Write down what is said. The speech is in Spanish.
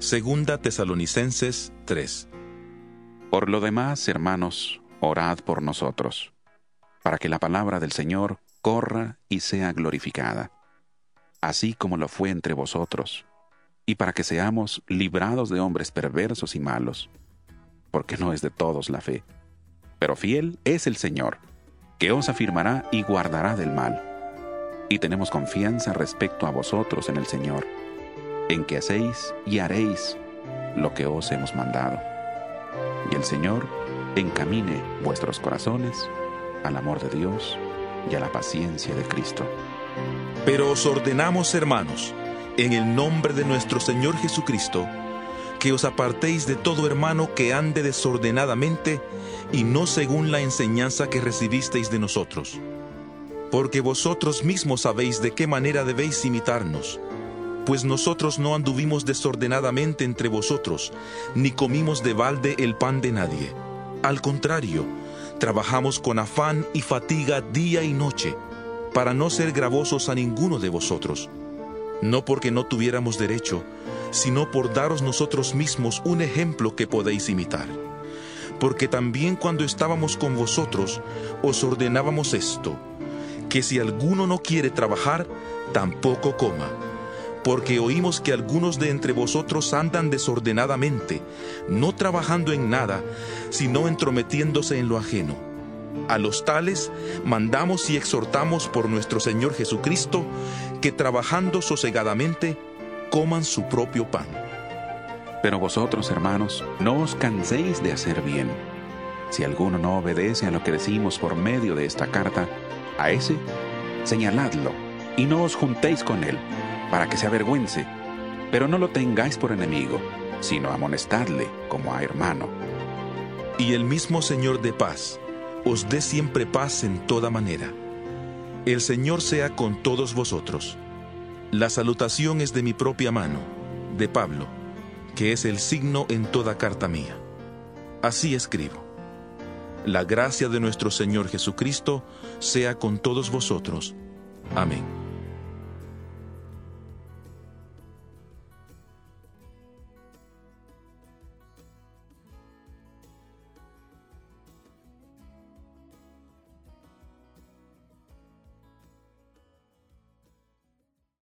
Segunda Tesalonicenses 3 Por lo demás, hermanos, orad por nosotros, para que la palabra del Señor corra y sea glorificada, así como lo fue entre vosotros, y para que seamos librados de hombres perversos y malos, porque no es de todos la fe. Pero fiel es el Señor, que os afirmará y guardará del mal. Y tenemos confianza respecto a vosotros en el Señor en que hacéis y haréis lo que os hemos mandado. Y el Señor encamine vuestros corazones al amor de Dios y a la paciencia de Cristo. Pero os ordenamos, hermanos, en el nombre de nuestro Señor Jesucristo, que os apartéis de todo hermano que ande desordenadamente y no según la enseñanza que recibisteis de nosotros. Porque vosotros mismos sabéis de qué manera debéis imitarnos pues nosotros no anduvimos desordenadamente entre vosotros, ni comimos de balde el pan de nadie. Al contrario, trabajamos con afán y fatiga día y noche, para no ser gravosos a ninguno de vosotros, no porque no tuviéramos derecho, sino por daros nosotros mismos un ejemplo que podéis imitar. Porque también cuando estábamos con vosotros, os ordenábamos esto, que si alguno no quiere trabajar, tampoco coma porque oímos que algunos de entre vosotros andan desordenadamente, no trabajando en nada, sino entrometiéndose en lo ajeno. A los tales mandamos y exhortamos por nuestro Señor Jesucristo que trabajando sosegadamente coman su propio pan. Pero vosotros, hermanos, no os canséis de hacer bien. Si alguno no obedece a lo que decimos por medio de esta carta, a ese señaladlo y no os juntéis con él para que se avergüence, pero no lo tengáis por enemigo, sino amonestadle como a hermano. Y el mismo Señor de paz os dé siempre paz en toda manera. El Señor sea con todos vosotros. La salutación es de mi propia mano, de Pablo, que es el signo en toda carta mía. Así escribo. La gracia de nuestro Señor Jesucristo sea con todos vosotros. Amén.